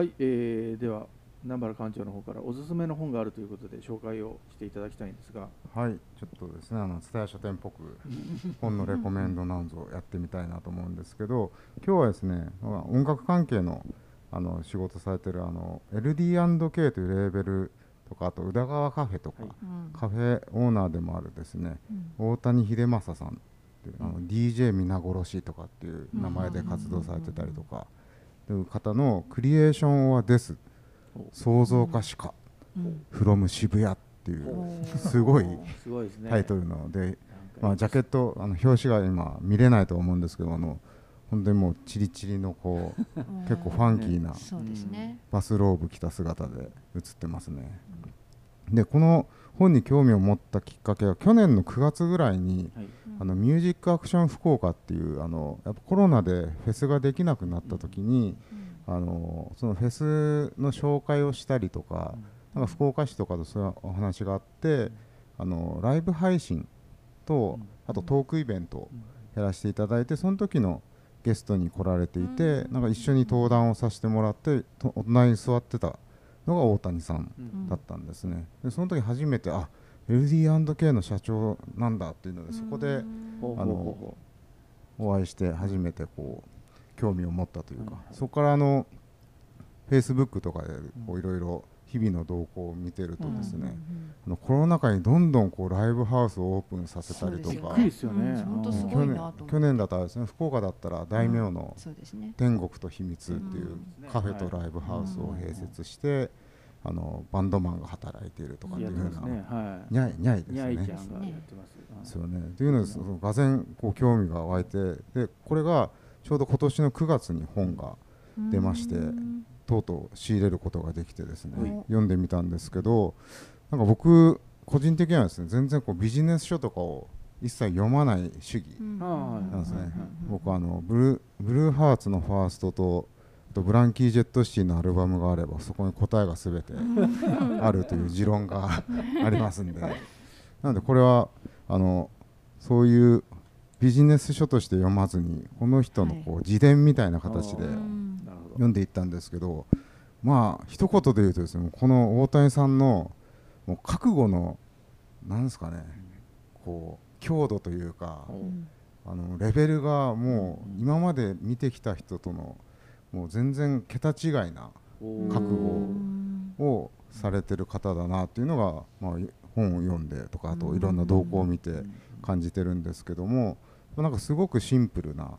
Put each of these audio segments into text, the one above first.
はい、えー、では南原館長の方からおすすめの本があるということで紹介をしていただきたいんですが。はいちょっとですねあの蔦屋書店っぽく 本のレコメンドなんぞやってみたいなと思うんですけど今日はですねまあ音楽関係のあの仕事されてるあの LD&K というレーベルとかあと宇田川カフェとか、はい。うん。カフェオーナーでもあるですね。大谷秀正さんっていうあの DJ 皆殺しとかっていう名前で活動されてたりとか。という方の「クリエーションはです。創造化しか。うんフロム渋谷」っていう。すごい。タイトルなので、まあ、ジャケットあの表紙が今見れないと思うんですけどあの本当にもうチリチリのこう 結構ファンキーな。バスローブ着た姿で写ってますね。でこの本に興味を持ったきっかけは去年の9月ぐらいにはい。あのミュージックアクション福岡っていうあのやっぱコロナでフェスができなくなった時に、あのそのフェスの紹介をしたりとか,、なんか福岡市とかとそういうお話があって、あのライブ配信と、うん。あとトークイベントをやらせていただいてその時のゲストに来られていて、なんか一緒に登壇をさせてもらって隣に座ってたのが大谷さんうん。だったんですね。でその時初めてあ LD&K の社長なんだっていうのでそこであのほお会いして初めてこう興味を持ったというか、うん。そこからあの Facebook とかでこういろいろ日々の動向を見てるとですね、あのコロナ禍にどんどんこうライブハウスをオープンさせたりとか。去ごいな年だったらですね福岡だったら大名のそうですね。天国と秘密っていううん。カフェとライブハウスを併設してあのバンドマンが働いているとかっていうふうな。ね。はにゃいにゃいですね。ゃいちゃんがやってますですよね。というのでそのがぜんこう興味が湧いてでこれがちょうど今年の9月に本が出ましてうんとうとう仕入れることができてですね、はい。読んでみたんですけどなんか僕個人的にはですね全然こうビジネス書とかを一切読まない主義うん。なんですね、うん僕はあのブルーブルーハーツのファーストとあとブランキー・ジェット・シティのアルバムがあればそこに答えが全てあるという持論がありますんで。なのでこれはあのそういうビジネス書として読まずにこの人のこう自伝みたいな形で読んでいったんですけどまあ一言で言うとですねこの大谷さんのもう覚悟のなんですかねこう強度というかあのレベルがもう今まで見てきた人とのもう全然桁違いなお覚悟うんをされてる方だなっていうのが、まあ、本を読んでとかあといろんな動向を見て感じてるんですけどもなんかすごくシンプルな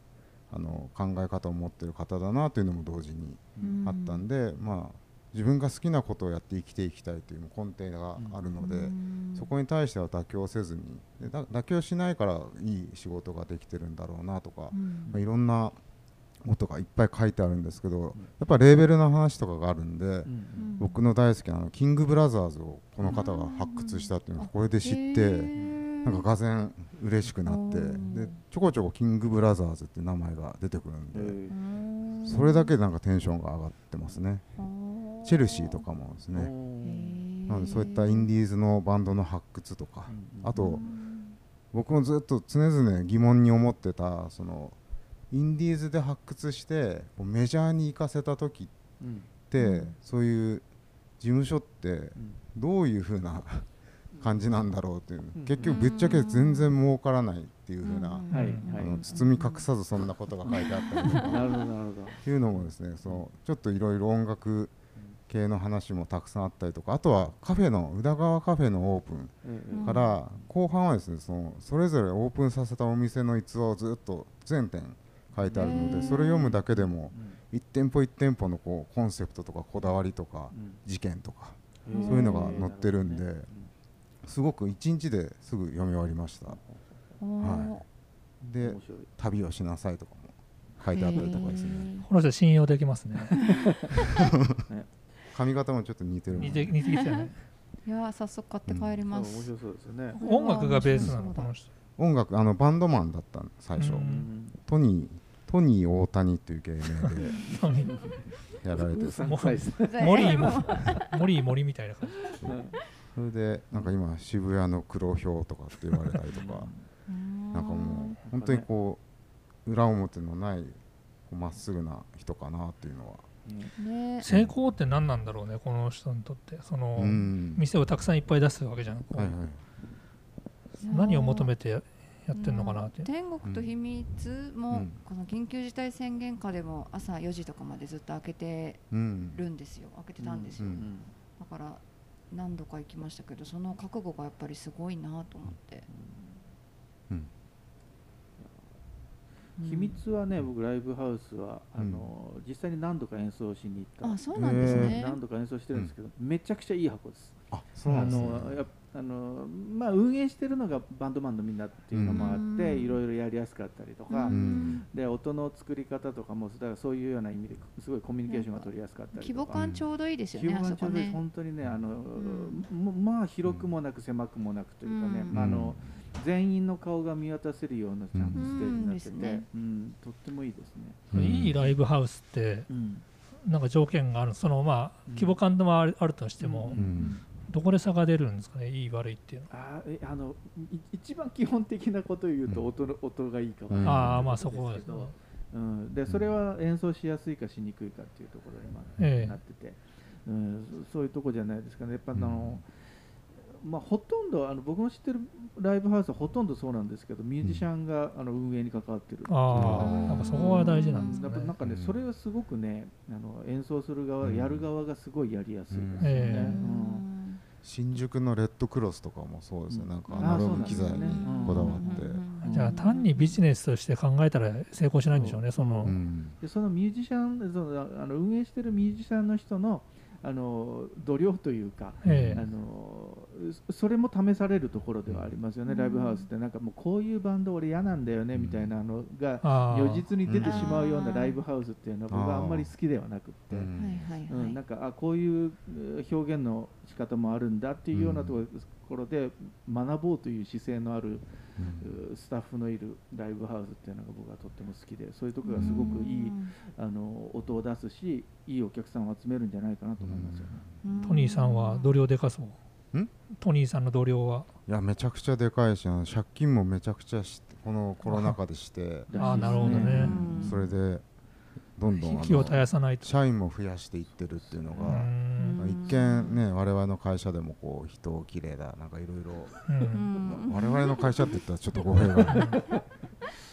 あの考え方を持ってる方だなというのも同時にうん。あったんで、まあ、自分が好きなことをやって生きていきたいという根底があるので、うん。そこに対しては妥協せずにでだ妥協しないからいい仕事ができてるんだろうなとか、うん。まあ、いろんなことがいっぱい書いてあるんですけどやっぱレーベルの話とかがあるんで、うん僕の大好きなあのキングブラザーズをこの方が発掘したっていうのをこれで知って。なんかがぜん嬉しくなってうん。でちょこちょこキングブラザーズって名前が出てくるんえで、ー。それだけでなんかテンションが上がってますね。チェルシーとかもですね。なのでそういったインディーズのバンドの発掘とかあと僕もずっと常々疑問に思ってたそのインディーズで発掘してこうメジャーに行かせた時うんって、うん。そういう事務所ってうん。どういう風な感じなんだろうっていう、うん。結局ぶっちゃけ全然儲からないっていう風な、うん。はいあはい。の包み隠さずそんなことが書いてあったりとか。なるほどなるほど。っていうのもですねそのちょっといろいろ音楽系の話もたくさんあったりとか。あとはカフェの宇田川カフェのオープンから後半はですねそのそれぞれオープンさせたお店の逸話をずっと全店書いてあるのでそれ読むだけでもうん。1店舗1店舗のこうコンセプトとかこだわりとかうん。事件とかええそういうのが載ってるんですごく1日ですぐ読み終わりました。はうんで旅をしなさいとかも書いてあったりとかですねこの人信用できますね。髪型もちょっと似てる。もん似て似てきたよね。いやー早速買って帰り面ます。白そうですよね。音楽がベースなのそうだこの人。音楽あのバンドマンだった最初、ううん。んトニートニー大谷っていう芸名で。やられてモリーもモリー森みたいな感じ。それでなんか今渋谷の黒ひょうとかって言われたりとかなんかもう本当にこう裏表のないまっすぐな人かなっていうのは。ね。ね成功って何なんだろうねこの人にとって。その、うん。店をたくさんいっぱい出すわけじゃん、はいはい。何を求めてややってんのかなって、天国と秘密も、うん。この緊急事態宣言下でも朝4時とかまでずっと開けてうん。るんですよ。開けてたんですよ、うん。うん。だから何度か行きましたけどその覚悟がやっぱりすごいなと思って、うん。うん。秘密はね僕ライブハウスはあの実際に何度か演奏しに行った。あそうなんですね、何度か演奏してるんですけど、めちゃくちゃいい箱です。あそうなんですね。あのやっあのまあ、運営してるのがバンドマンのみんなっていうのもあって、うん。いろいろやりやすかったりとか、ん。で音の作り方とかもだからそういうような意味ですごいコミュニケーションが取りやすかったり規模。感ちょうどいいですよね、規模あそこがちょうどいいね本当にね。あの、まあ広くもなく狭くもなくというかね、うん。まああの全員の顔が見渡せるようなちゃんとステージになってて、ね。うんとってもいいですね。うん。いいライブハウスってうん。なんか条件があるそのまあうん。規模感もあるあるとしても、うんどこで差が出るんですかね？いい悪いっていうの。はああのい一番基本的なことを言うとうん。音の、音がいいかうん。ああまあそこですね。とですけどうん、でそれは演奏しやすいかしにくいかっていうところに、まあええ。なってて、うん、そそういうとこじゃないですかね。やっぱあの、まあ、ほとんどあの僕の知ってるライブハウスはほとんどそうなんですけどミュージシャンが、あの運営に関わってるっていうああうんなんかそこは大事なんですかねやっぱなんかね、うん。それはすごくねあの演奏する側、うん。やる側がすごいやりやすいですよね。ええ。うん新宿のレッドクロスとかもそうですね、うん。なんかアナログ機材にこだわって、うんじゃあ単にビジネスとして考えたら成功しないんでしょうねその、うん。でそのミュージシャンそのあの運営してるミュージシャンの人のあの度量というか、え。あのそそれも試されるところではありますよね、うん。ライブハウスってなんかもうこういうバンド俺嫌なんだよねみたいなのが如実に出てしまうようなうん。ライブハウスっていうのは僕はあんまり好きではなくって、うん。なんかあこういうえー表現の仕方もあるんだっていうようなところで学ぼうという姿勢のあるスタッフのいるライブハウスっていうのが僕はとっても好きでそういうところがすごくいいあの音を出すしいいお客さんを集めるんじゃないかなと思いますよね。うん。トニーさんは同僚でかそう？んトニーさんの同僚は？いやめちゃくちゃでかいし借金もめちゃくちゃしてこのコロナ禍でして。あーなるほどね。うん。それでどんどんあ気を絶やのさないと。社員も増やしていってるっていうのうが、ん。まあ一見ね我々の会社でもこう人をきれいだなんかいろいろ我々の会社って言ったらちょっと語弊がある。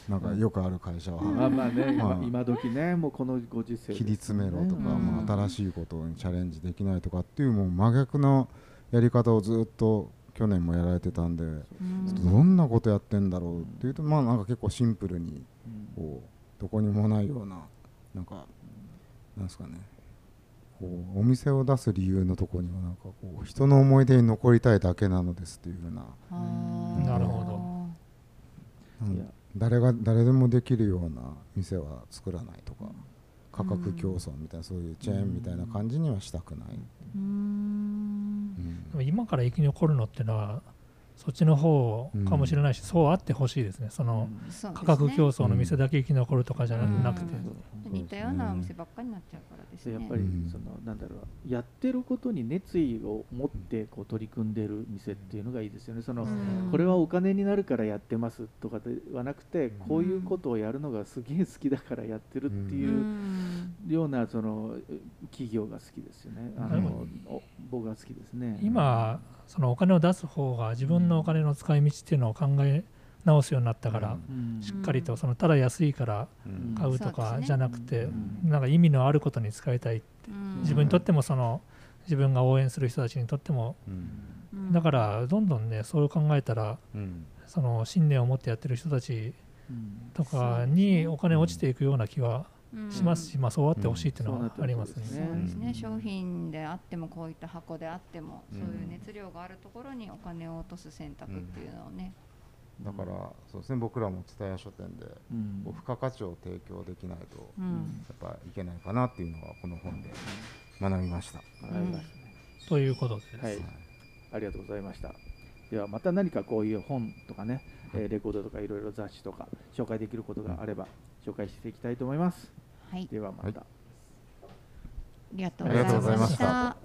なんかよくある会社は。まあまあね、まあ今今時ねもうこのご時世切り詰めろとか、うん。まあ、新しいことにチャレンジできないとかっていうもう真逆のやり方をずっと去年もやられてたんでうん。どんなことやってんだろうっていうとまあなんか結構シンプルにうん。こうどこにもないようななんかなんですかね。こうお店を出す理由のところにはなんかこう人の思い出に残りたいだけなのですっていうふうな。なるほど。誰が誰でもできるような店は作らないとか価格競争みたいなそういうチェーンみたいな感じにはしたくない、今から生き残るのっていうのはそっちの方かもしれないし、そうあってほしいですね。その、価格競争の店だけ生き残るとかじゃうん。なくて、似たようなお店ばっかりになっちゃうからですね。でやっぱりうん。そのなんだろうやってることに熱意を持ってこう取り組んでる店っていうのがいいですよね。その、うん。これはお金になるからやってますとかではなくてこういうことをやるのがすげえ好きだからやってるってういうん。ようなその企業が好きですよね。あの僕は好きですね。今そのお金を出す方が自分のお金の使い道っていうのを考え直すようになったから、うん。しっかりとそのただ安いからうん。買うとかじゃなくて、うん。なんか意味のあることに使いたいうん。自分にとってもその自分が応援する人たちにとっても。だからどんどんねそう考えたらうん。その信念を持ってやってる人たちうん。とかにお金落ちていくような気はうんしますし、まあ、そうあってほしいっていうのはありますね。そうですね、うん。商品であってもこういった箱であっても、うん。そういう熱量があるところにお金を落とす選択っていうのをね、だからそうですね。僕らも蔦屋書店で付加価値を提供できないとうやんっぱいけないかなっていうのはこの本で学びました。ということでです、はい。ありがとうございました。ではまた何かこういう本とかね、えーレコードとかいろいろ雑誌とか紹介できることがあれば紹介していきたいと思います。はい、ではまた、はい、ありがとうございました。